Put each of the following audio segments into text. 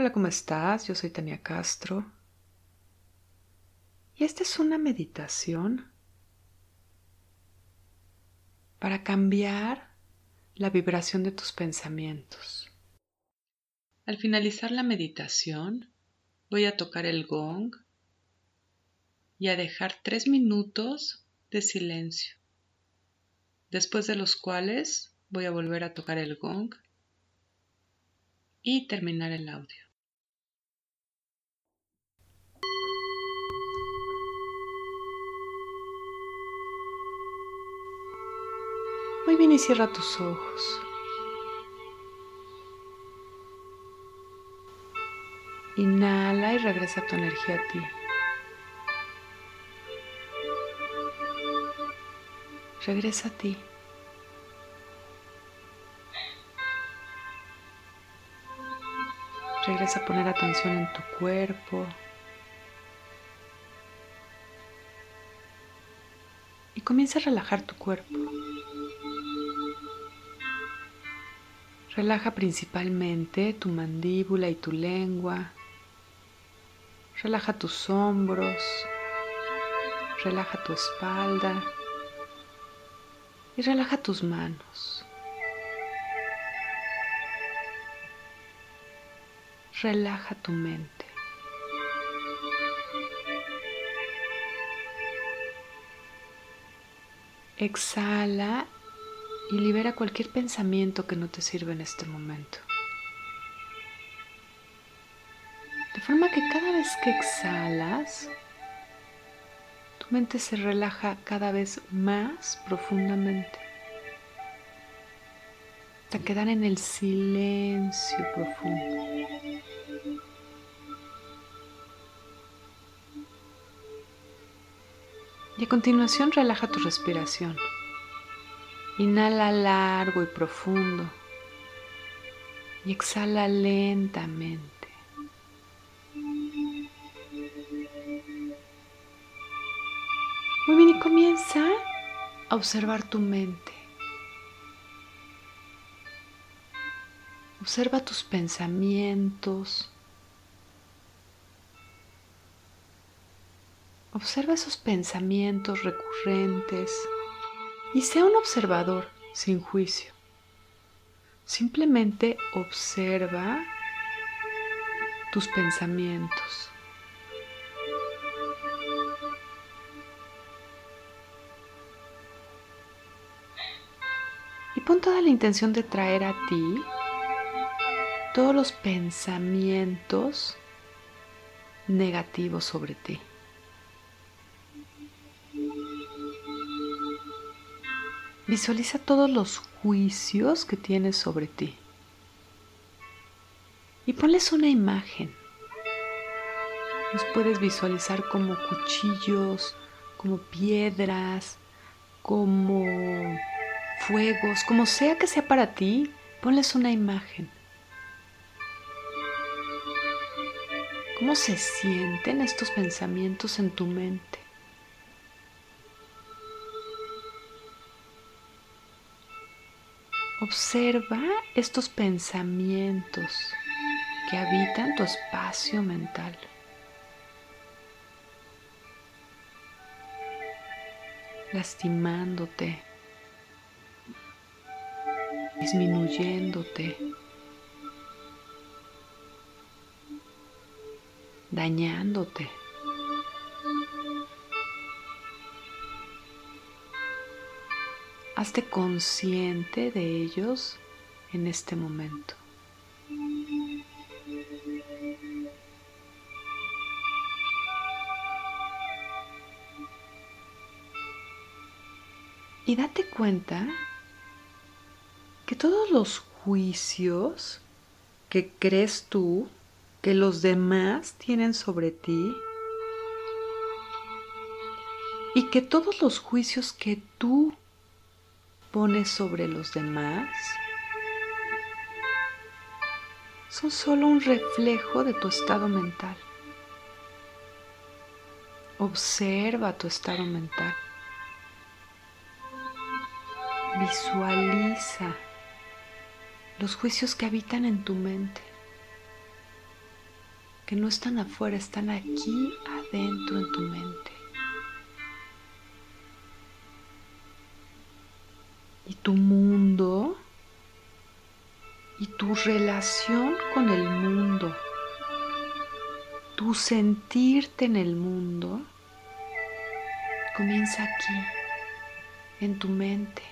Hola, ¿cómo estás? Yo soy Tania Castro. Y esta es una meditación para cambiar la vibración de tus pensamientos. Al finalizar la meditación, voy a tocar el gong y a dejar tres minutos de silencio, después de los cuales voy a volver a tocar el gong y terminar el audio. Muy bien y cierra tus ojos. Inhala y regresa tu energía a ti. Regresa a ti. Regresa a poner atención en tu cuerpo. Y comienza a relajar tu cuerpo. Relaja principalmente tu mandíbula y tu lengua. Relaja tus hombros. Relaja tu espalda. Y relaja tus manos. Relaja tu mente. Exhala y libera cualquier pensamiento que no te sirva en este momento. De forma que cada vez que exhalas, tu mente se relaja cada vez más profundamente. Hasta quedar en el silencio profundo. Y a continuación relaja tu respiración. Inhala largo y profundo y exhala lentamente. Muy bien, y comienza a observar tu mente. Observa tus pensamientos. Observa esos pensamientos recurrentes y sea un observador sin juicio. Simplemente observa tus pensamientos. Y pon toda la intención de traer a ti todos los pensamientos negativos sobre ti. Visualiza todos los juicios que tienes sobre ti. Y ponles una imagen. Los puedes visualizar como cuchillos, como piedras, como fuegos, como sea que sea para ti, ponles una imagen. ¿Cómo se sienten estos pensamientos en tu mente? Observa estos pensamientos que habitan tu espacio mental. lastimándote, disminuyéndote, dañándote. Hazte consciente de ellos en este momento. Y date cuenta que todos los juicios que crees tú que los demás tienen sobre ti y que todos los juicios que tú pones sobre los demás son solo un reflejo de tu estado mental. Observa tu estado mental. Visualiza los juicios que habitan en tu mente. que no están afuera, están aquí adentro en tu mente. Y tu mundo y tu relación con el mundo, tu sentirte en el mundo, comienza aquí, en tu mente.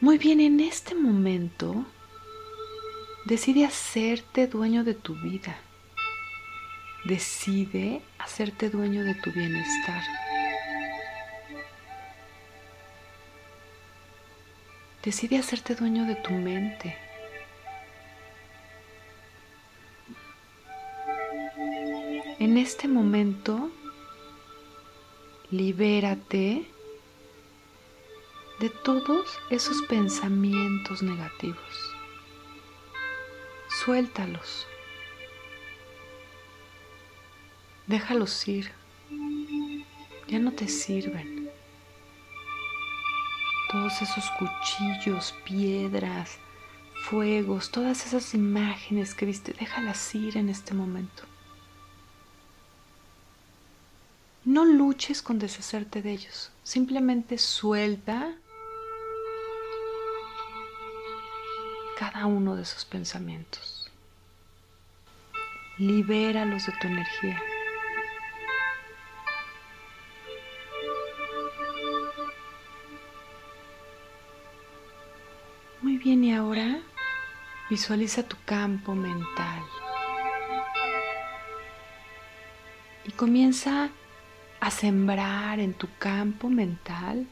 Muy bien, en este momento decide hacerte dueño de tu vida. Decide hacerte dueño de tu bienestar. Decide hacerte dueño de tu mente. En este momento, libérate de todos esos pensamientos negativos. Suéltalos. Déjalos ir. Ya no te sirven. Todos esos cuchillos, piedras, fuegos, todas esas imágenes que viste, déjalas ir en este momento. No luches con deshacerte de ellos. Simplemente suelta cada uno de esos pensamientos. Libéralos de tu energía. Y ahora visualiza tu campo mental. Y comienza a sembrar en tu campo mental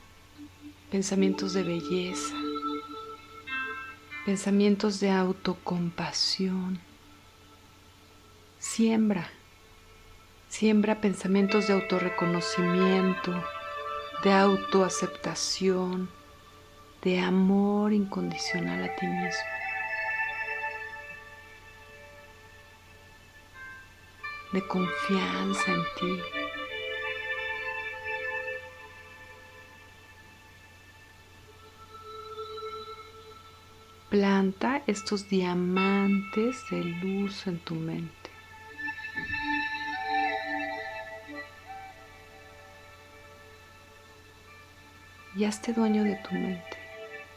pensamientos de belleza, pensamientos de autocompasión. Siembra, siembra pensamientos de autorreconocimiento, de autoaceptación, de amor incondicional a ti mismo. de confianza en ti. Planta estos diamantes de luz en tu mente. Y hazte dueño de tu mente.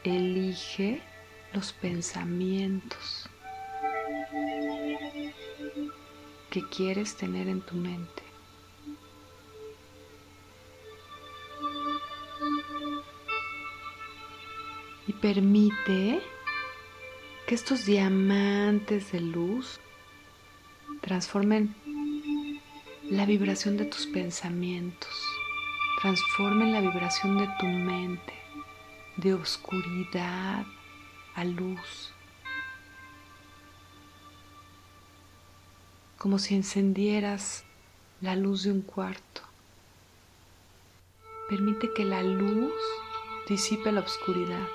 Elige los pensamientos que quieres tener en tu mente. Y permite que estos diamantes de luz transformen la vibración de tus pensamientos, transformen la vibración de tu mente, de oscuridad a luz, como si encendieras la luz de un cuarto. Permite que la luz disipe la oscuridad,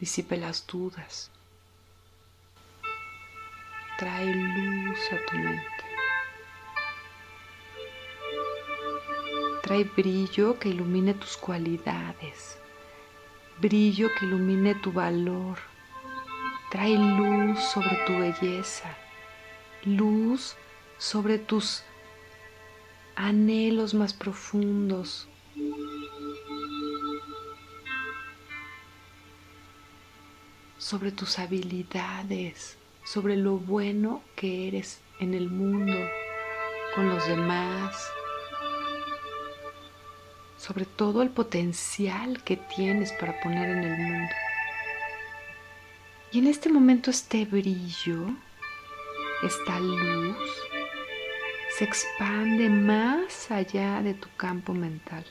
disipe las dudas, trae luz a tu mente. Trae brillo que ilumine tus cualidades, brillo que ilumine tu valor. Trae luz sobre tu belleza, luz sobre tus anhelos más profundos. sobre tus habilidades, sobre lo bueno que eres en el mundo, con los demás, sobre todo el potencial que tienes para poner en el mundo. Y en este momento este brillo, esta luz, se expande más allá de tu campo mental.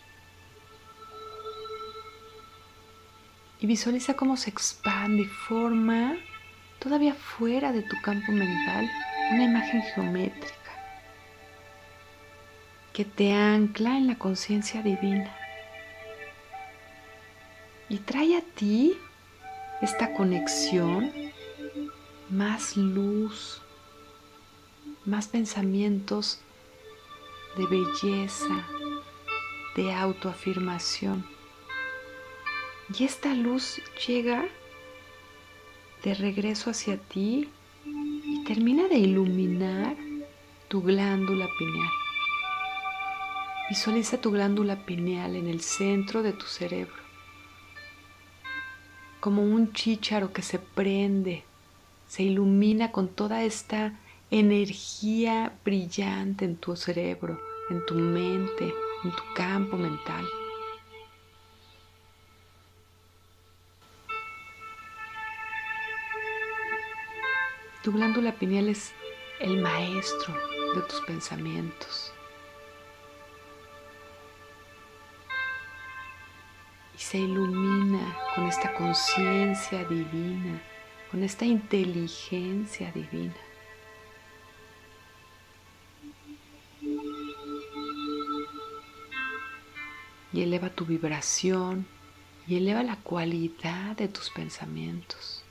Y visualiza cómo se expande y forma todavía fuera de tu campo mental, una imagen geométrica que te ancla en la conciencia divina y trae a ti esta conexión, más luz, más pensamientos de belleza, de autoafirmación. Y esta luz llega de regreso hacia ti y termina de iluminar tu glándula pineal. Visualiza tu glándula pineal en el centro de tu cerebro, como un chícharo que se prende, se ilumina con toda esta energía brillante en tu cerebro, en tu mente, en tu campo mental. Tu glándula pineal es el maestro de tus pensamientos. Se ilumina con esta conciencia divina, con esta inteligencia divina. Y eleva tu vibración y eleva la cualidad de tus pensamientos.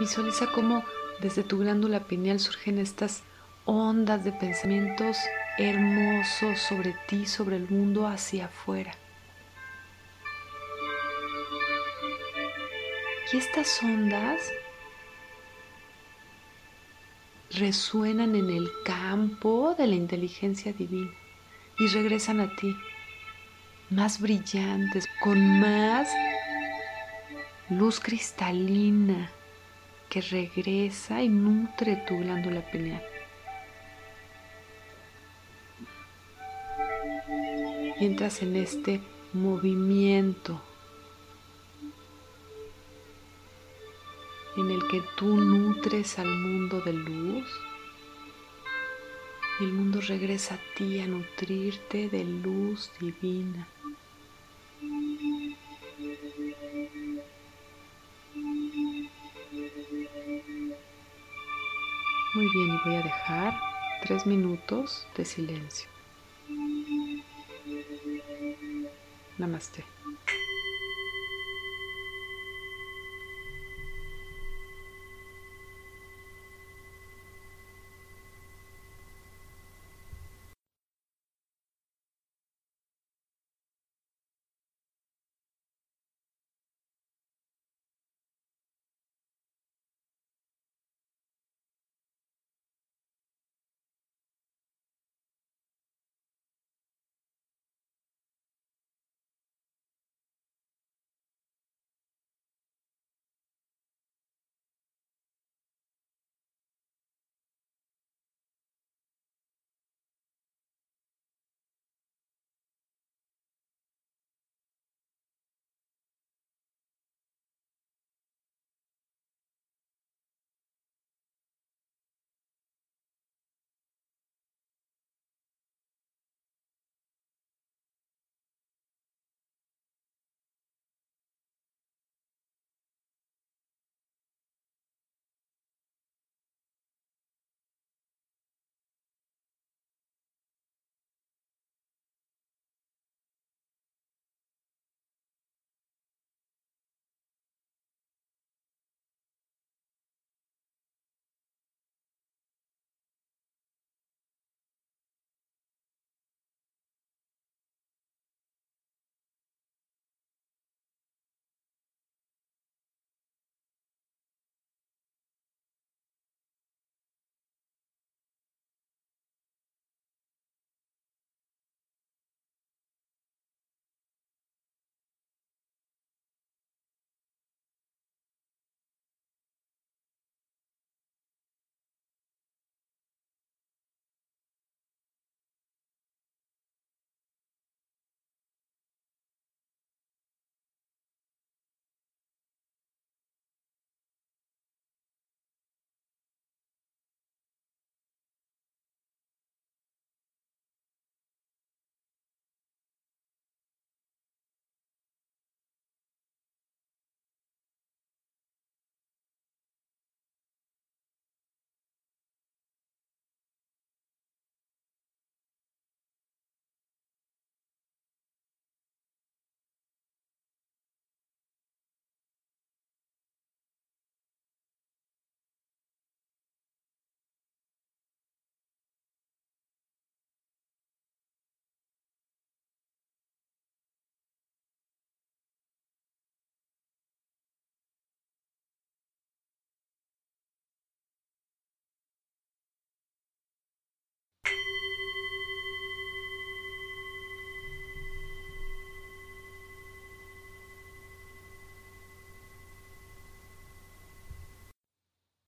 Visualiza cómo desde tu glándula pineal surgen estas ondas de pensamientos hermosos sobre ti, sobre el mundo, hacia afuera. Y estas ondas resuenan en el campo de la inteligencia divina y regresan a ti más brillantes, con más luz cristalina, que regresa y nutre tu glándula pineal. Entras en este movimiento en el que tú nutres al mundo de luz y el mundo regresa a ti a nutrirte de luz divina. Muy bien, y voy a dejar tres minutos de silencio. Namaste.